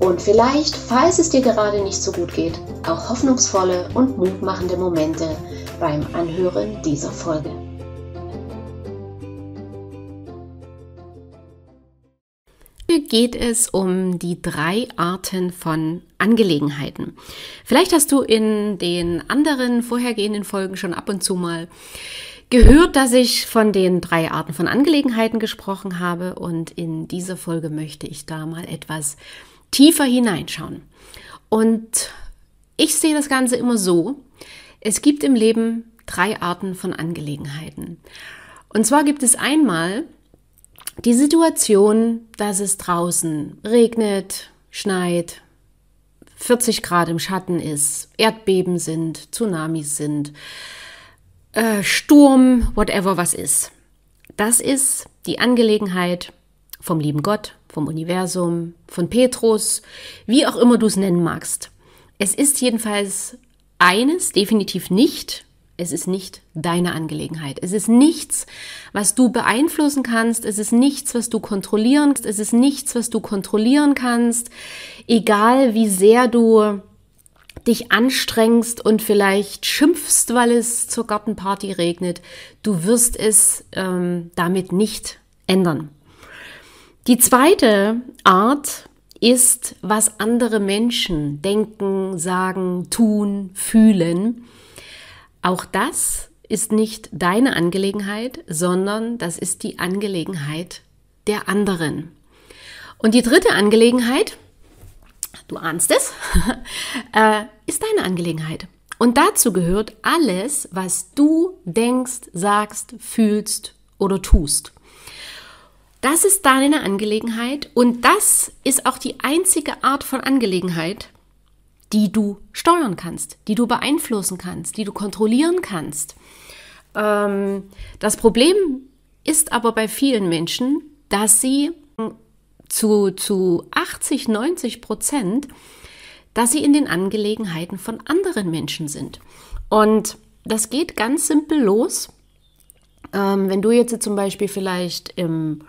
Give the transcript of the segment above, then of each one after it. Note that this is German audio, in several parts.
und vielleicht, falls es dir gerade nicht so gut geht, auch hoffnungsvolle und mutmachende Momente beim Anhören dieser Folge. Hier geht es um die drei Arten von Angelegenheiten. Vielleicht hast du in den anderen vorhergehenden Folgen schon ab und zu mal gehört, dass ich von den drei Arten von Angelegenheiten gesprochen habe und in dieser Folge möchte ich da mal etwas tiefer hineinschauen. Und ich sehe das Ganze immer so, es gibt im Leben drei Arten von Angelegenheiten. Und zwar gibt es einmal die Situation, dass es draußen regnet, schneit, 40 Grad im Schatten ist, Erdbeben sind, Tsunamis sind, äh, Sturm, whatever was ist. Das ist die Angelegenheit vom lieben Gott, vom Universum, von Petrus, wie auch immer du es nennen magst. Es ist jedenfalls eines definitiv nicht, es ist nicht deine Angelegenheit. Es ist nichts, was du beeinflussen kannst. Es ist nichts, was du kontrollieren kannst. Es ist nichts, was du kontrollieren kannst. Egal wie sehr du dich anstrengst und vielleicht schimpfst, weil es zur Gartenparty regnet, du wirst es ähm, damit nicht ändern. Die zweite Art ist, was andere Menschen denken, sagen, tun, fühlen. Auch das ist nicht deine Angelegenheit, sondern das ist die Angelegenheit der anderen. Und die dritte Angelegenheit, du ahnst es, äh, ist deine Angelegenheit. Und dazu gehört alles, was du denkst, sagst, fühlst oder tust. Das ist deine Angelegenheit und das ist auch die einzige Art von Angelegenheit, die du steuern kannst, die du beeinflussen kannst, die du kontrollieren kannst. Ähm, das Problem ist aber bei vielen Menschen, dass sie zu, zu 80, 90 Prozent, dass sie in den Angelegenheiten von anderen Menschen sind. Und das geht ganz simpel los. Ähm, wenn du jetzt zum Beispiel vielleicht im,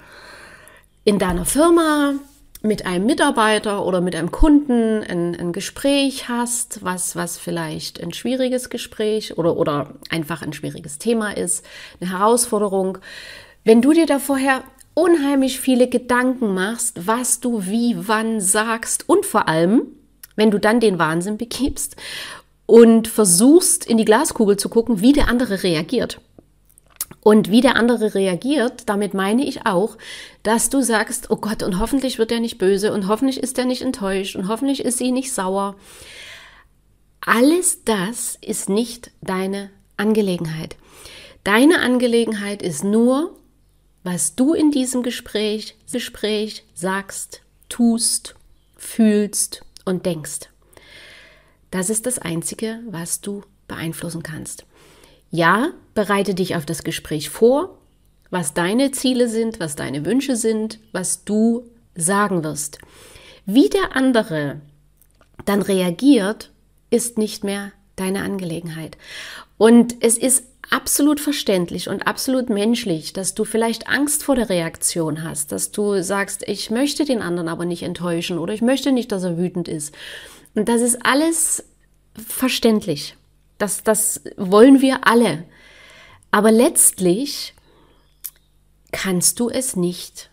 in deiner Firma mit einem Mitarbeiter oder mit einem Kunden ein, ein, Gespräch hast, was, was vielleicht ein schwieriges Gespräch oder, oder einfach ein schwieriges Thema ist, eine Herausforderung, wenn du dir da vorher unheimlich viele Gedanken machst, was du wie, wann sagst und vor allem, wenn du dann den Wahnsinn begibst und versuchst in die Glaskugel zu gucken, wie der andere reagiert und wie der andere reagiert, damit meine ich auch, dass du sagst, oh Gott, und hoffentlich wird er nicht böse und hoffentlich ist er nicht enttäuscht und hoffentlich ist sie nicht sauer. Alles das ist nicht deine Angelegenheit. Deine Angelegenheit ist nur, was du in diesem Gespräch, Gespräch sagst, tust, fühlst und denkst. Das ist das Einzige, was du beeinflussen kannst. Ja, bereite dich auf das Gespräch vor, was deine Ziele sind, was deine Wünsche sind, was du sagen wirst. Wie der andere dann reagiert, ist nicht mehr deine Angelegenheit. Und es ist absolut verständlich und absolut menschlich, dass du vielleicht Angst vor der Reaktion hast, dass du sagst, ich möchte den anderen aber nicht enttäuschen oder ich möchte nicht, dass er wütend ist. Und das ist alles verständlich. Das, das wollen wir alle. Aber letztlich kannst du es nicht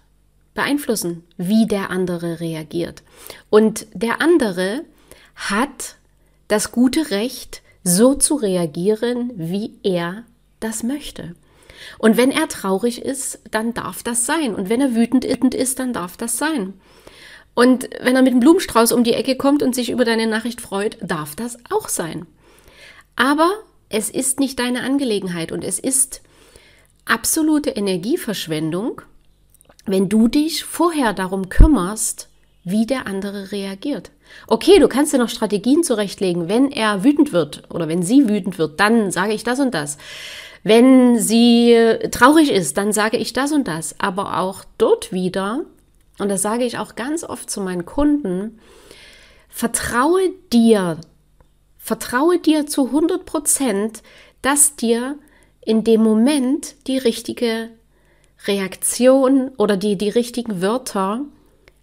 beeinflussen, wie der andere reagiert. Und der andere hat das gute Recht, so zu reagieren, wie er das möchte. Und wenn er traurig ist, dann darf das sein. Und wenn er wütend ist, dann darf das sein. Und wenn er mit einem Blumenstrauß um die Ecke kommt und sich über deine Nachricht freut, darf das auch sein. Aber es ist nicht deine Angelegenheit und es ist absolute Energieverschwendung, wenn du dich vorher darum kümmerst, wie der andere reagiert. Okay, du kannst dir noch Strategien zurechtlegen. Wenn er wütend wird oder wenn sie wütend wird, dann sage ich das und das. Wenn sie traurig ist, dann sage ich das und das. Aber auch dort wieder, und das sage ich auch ganz oft zu meinen Kunden, vertraue dir, vertraue dir zu 100 Prozent, dass dir in dem Moment die richtige Reaktion oder die, die richtigen Wörter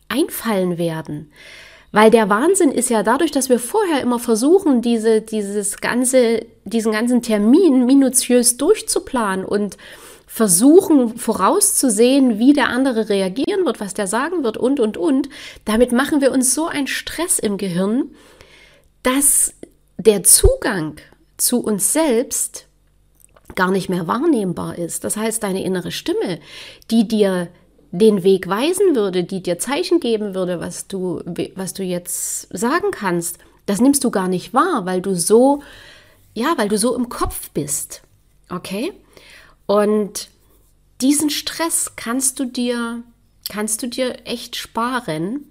einfallen werden. Weil der Wahnsinn ist ja dadurch, dass wir vorher immer versuchen, diese, dieses ganze, diesen ganzen Termin minutiös durchzuplanen und versuchen vorauszusehen, wie der andere reagieren wird, was der sagen wird und, und, und. Damit machen wir uns so einen Stress im Gehirn, dass der Zugang zu uns selbst gar nicht mehr wahrnehmbar ist. Das heißt, deine innere Stimme, die dir den Weg weisen würde, die dir Zeichen geben würde, was du, was du jetzt sagen kannst, das nimmst du gar nicht wahr, weil du so, ja, weil du so im Kopf bist. Okay? Und diesen Stress kannst du dir, kannst du dir echt sparen,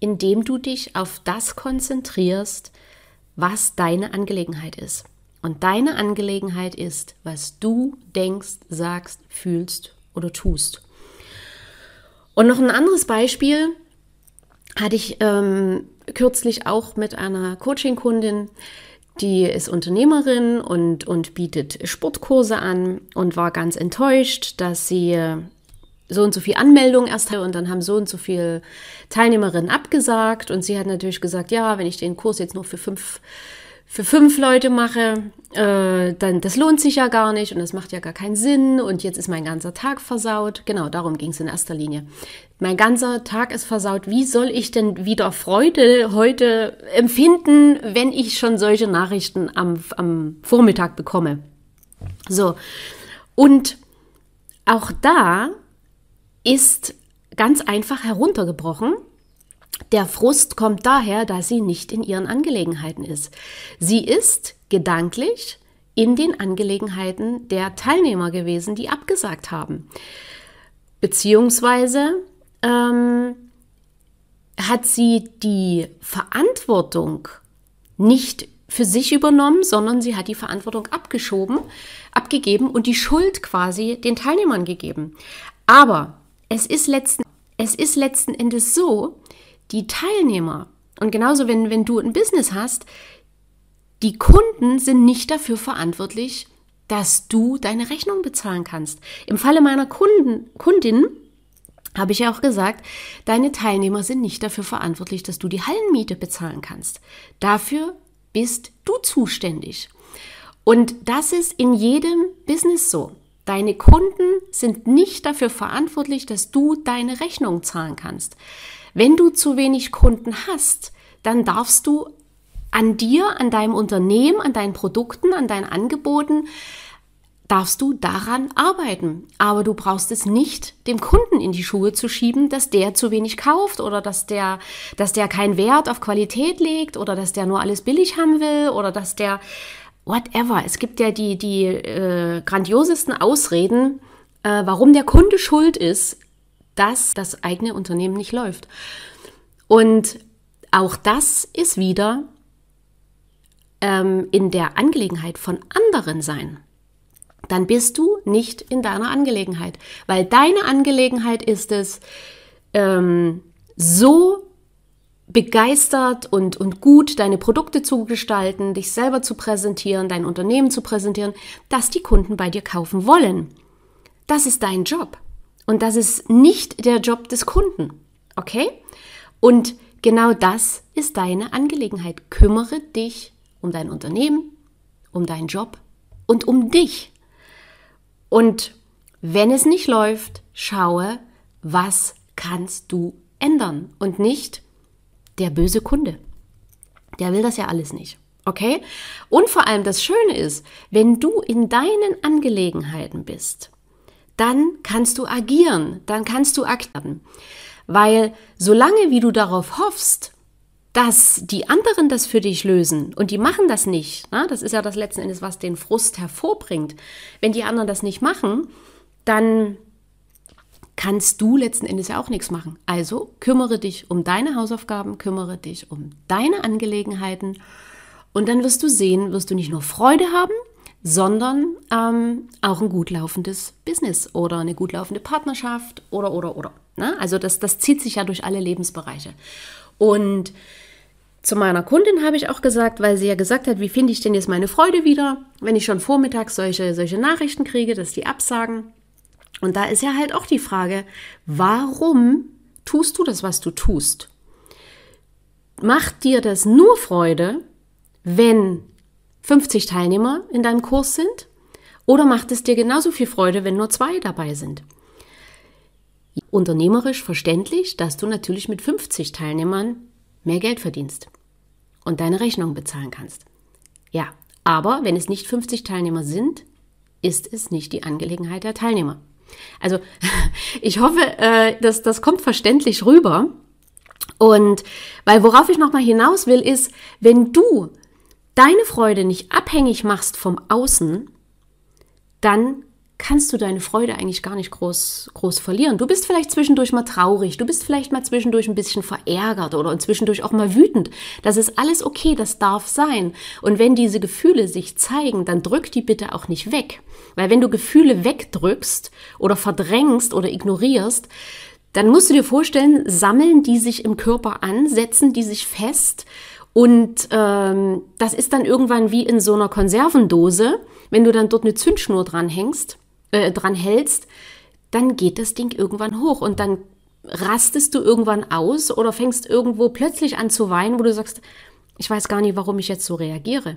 indem du dich auf das konzentrierst, was deine Angelegenheit ist. Und deine Angelegenheit ist, was du denkst, sagst, fühlst oder tust. Und noch ein anderes Beispiel hatte ich ähm, kürzlich auch mit einer Coaching-Kundin, die ist Unternehmerin und, und bietet Sportkurse an und war ganz enttäuscht, dass sie so und so viel Anmeldungen erst und dann haben so und so viele Teilnehmerinnen abgesagt und sie hat natürlich gesagt, ja, wenn ich den Kurs jetzt nur für fünf für fünf Leute mache, äh, dann das lohnt sich ja gar nicht und das macht ja gar keinen Sinn und jetzt ist mein ganzer Tag versaut. Genau, darum ging es in erster Linie. Mein ganzer Tag ist versaut. Wie soll ich denn wieder Freude heute empfinden, wenn ich schon solche Nachrichten am, am Vormittag bekomme? So, und auch da ist ganz einfach heruntergebrochen der Frust kommt daher, dass sie nicht in ihren Angelegenheiten ist. Sie ist gedanklich in den Angelegenheiten der Teilnehmer gewesen, die abgesagt haben. Beziehungsweise ähm, hat sie die Verantwortung nicht für sich übernommen, sondern sie hat die Verantwortung abgeschoben, abgegeben und die Schuld quasi den Teilnehmern gegeben. Aber es ist letzten, es ist letzten Endes so, die Teilnehmer, und genauso wenn, wenn du ein Business hast, die Kunden sind nicht dafür verantwortlich, dass du deine Rechnung bezahlen kannst. Im Falle meiner Kunden, Kundin habe ich ja auch gesagt, deine Teilnehmer sind nicht dafür verantwortlich, dass du die Hallenmiete bezahlen kannst. Dafür bist du zuständig. Und das ist in jedem Business so. Deine Kunden sind nicht dafür verantwortlich, dass du deine Rechnung zahlen kannst. Wenn du zu wenig Kunden hast, dann darfst du an dir, an deinem Unternehmen, an deinen Produkten, an deinen Angeboten, darfst du daran arbeiten. Aber du brauchst es nicht dem Kunden in die Schuhe zu schieben, dass der zu wenig kauft oder dass der, dass der keinen Wert auf Qualität legt oder dass der nur alles billig haben will oder dass der whatever. Es gibt ja die, die äh, grandiosesten Ausreden, äh, warum der Kunde schuld ist dass das eigene Unternehmen nicht läuft. Und auch das ist wieder ähm, in der Angelegenheit von anderen sein. Dann bist du nicht in deiner Angelegenheit, weil deine Angelegenheit ist es, ähm, so begeistert und, und gut deine Produkte zu gestalten, dich selber zu präsentieren, dein Unternehmen zu präsentieren, dass die Kunden bei dir kaufen wollen. Das ist dein Job. Und das ist nicht der Job des Kunden. Okay? Und genau das ist deine Angelegenheit. Kümmere dich um dein Unternehmen, um deinen Job und um dich. Und wenn es nicht läuft, schaue, was kannst du ändern und nicht der böse Kunde. Der will das ja alles nicht. Okay? Und vor allem das Schöne ist, wenn du in deinen Angelegenheiten bist, dann kannst du agieren, dann kannst du agieren. Weil solange wie du darauf hoffst, dass die anderen das für dich lösen und die machen das nicht, na, das ist ja das letzten Endes, was den Frust hervorbringt. Wenn die anderen das nicht machen, dann, kannst du letzten Endes ja auch nichts machen. Also kümmere dich um deine Hausaufgaben, kümmere dich um deine Angelegenheiten und dann wirst du sehen, wirst du nicht nur Freude haben, sondern ähm, auch ein gut laufendes Business oder eine gut laufende Partnerschaft oder, oder, oder. Ne? Also das, das zieht sich ja durch alle Lebensbereiche. Und zu meiner Kundin habe ich auch gesagt, weil sie ja gesagt hat, wie finde ich denn jetzt meine Freude wieder, wenn ich schon vormittags solche, solche Nachrichten kriege, dass die absagen. Und da ist ja halt auch die Frage, warum tust du das, was du tust? Macht dir das nur Freude, wenn 50 Teilnehmer in deinem Kurs sind? Oder macht es dir genauso viel Freude, wenn nur zwei dabei sind? Unternehmerisch verständlich, dass du natürlich mit 50 Teilnehmern mehr Geld verdienst und deine Rechnung bezahlen kannst. Ja, aber wenn es nicht 50 Teilnehmer sind, ist es nicht die Angelegenheit der Teilnehmer. Also ich hoffe, äh, dass das kommt verständlich rüber. Und weil worauf ich nochmal hinaus will, ist, wenn du deine Freude nicht abhängig machst vom Außen, dann kannst du deine Freude eigentlich gar nicht groß, groß verlieren. Du bist vielleicht zwischendurch mal traurig, du bist vielleicht mal zwischendurch ein bisschen verärgert oder zwischendurch auch mal wütend. Das ist alles okay, das darf sein. Und wenn diese Gefühle sich zeigen, dann drück die bitte auch nicht weg. Weil wenn du Gefühle wegdrückst oder verdrängst oder ignorierst, dann musst du dir vorstellen, sammeln die sich im Körper an, setzen die sich fest und ähm, das ist dann irgendwann wie in so einer Konservendose, wenn du dann dort eine Zündschnur dranhängst äh, dran hältst, dann geht das Ding irgendwann hoch und dann rastest du irgendwann aus oder fängst irgendwo plötzlich an zu weinen, wo du sagst, ich weiß gar nicht, warum ich jetzt so reagiere.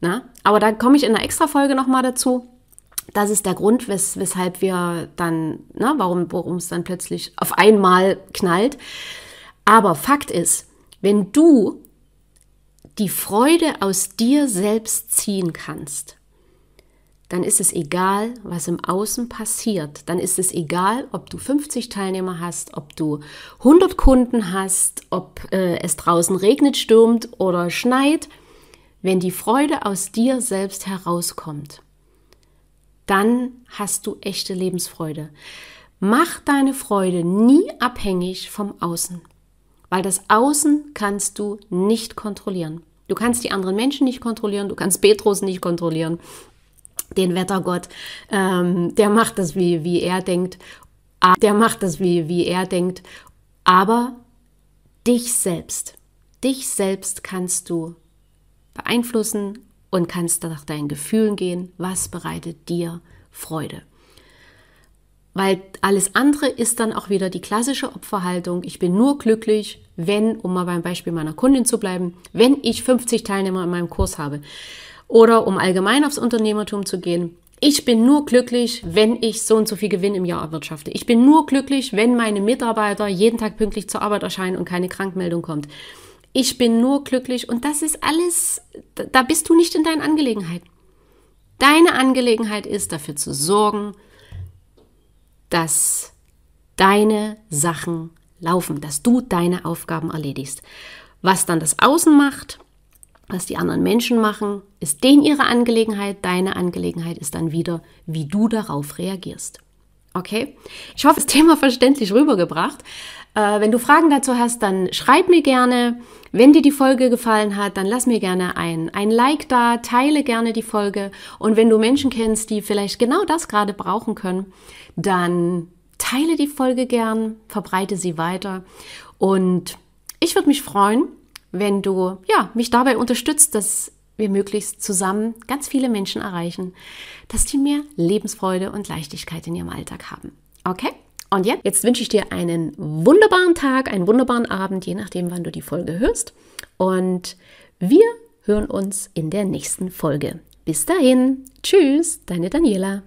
Na? Aber da komme ich in einer extra Folge nochmal dazu. Das ist der Grund, wes weshalb wir dann, na, warum es dann plötzlich auf einmal knallt. Aber Fakt ist, wenn du die Freude aus dir selbst ziehen kannst, dann ist es egal, was im Außen passiert. Dann ist es egal, ob du 50 Teilnehmer hast, ob du 100 Kunden hast, ob äh, es draußen regnet, stürmt oder schneit. Wenn die Freude aus dir selbst herauskommt, dann hast du echte Lebensfreude. Mach deine Freude nie abhängig vom Außen, weil das Außen kannst du nicht kontrollieren. Du kannst die anderen Menschen nicht kontrollieren, du kannst Petrus nicht kontrollieren, den Wettergott, ähm, der macht das, wie, wie er denkt, der macht das, wie, wie er denkt, aber dich selbst, dich selbst kannst du beeinflussen und kannst nach deinen Gefühlen gehen, was bereitet dir Freude. Weil alles andere ist dann auch wieder die klassische Opferhaltung. Ich bin nur glücklich, wenn, um mal beim Beispiel meiner Kundin zu bleiben, wenn ich 50 Teilnehmer in meinem Kurs habe. Oder um allgemein aufs Unternehmertum zu gehen. Ich bin nur glücklich, wenn ich so und so viel Gewinn im Jahr erwirtschafte. Ich bin nur glücklich, wenn meine Mitarbeiter jeden Tag pünktlich zur Arbeit erscheinen und keine Krankmeldung kommt. Ich bin nur glücklich und das ist alles, da bist du nicht in deinen Angelegenheiten. Deine Angelegenheit ist dafür zu sorgen, dass deine Sachen laufen, dass du deine Aufgaben erledigst. Was dann das Außen macht, was die anderen Menschen machen, ist denen ihre Angelegenheit. Deine Angelegenheit ist dann wieder, wie du darauf reagierst. Okay? Ich hoffe, das Thema verständlich rübergebracht. Äh, wenn du Fragen dazu hast, dann schreib mir gerne. Wenn dir die Folge gefallen hat, dann lass mir gerne ein, ein Like da, teile gerne die Folge. Und wenn du Menschen kennst, die vielleicht genau das gerade brauchen können, dann teile die Folge gern, verbreite sie weiter. Und ich würde mich freuen, wenn du ja, mich dabei unterstützt, dass wir möglichst zusammen ganz viele Menschen erreichen, dass die mehr Lebensfreude und Leichtigkeit in ihrem Alltag haben. Okay? Und jetzt, jetzt wünsche ich dir einen wunderbaren Tag, einen wunderbaren Abend, je nachdem, wann du die Folge hörst. Und wir hören uns in der nächsten Folge. Bis dahin. Tschüss, deine Daniela.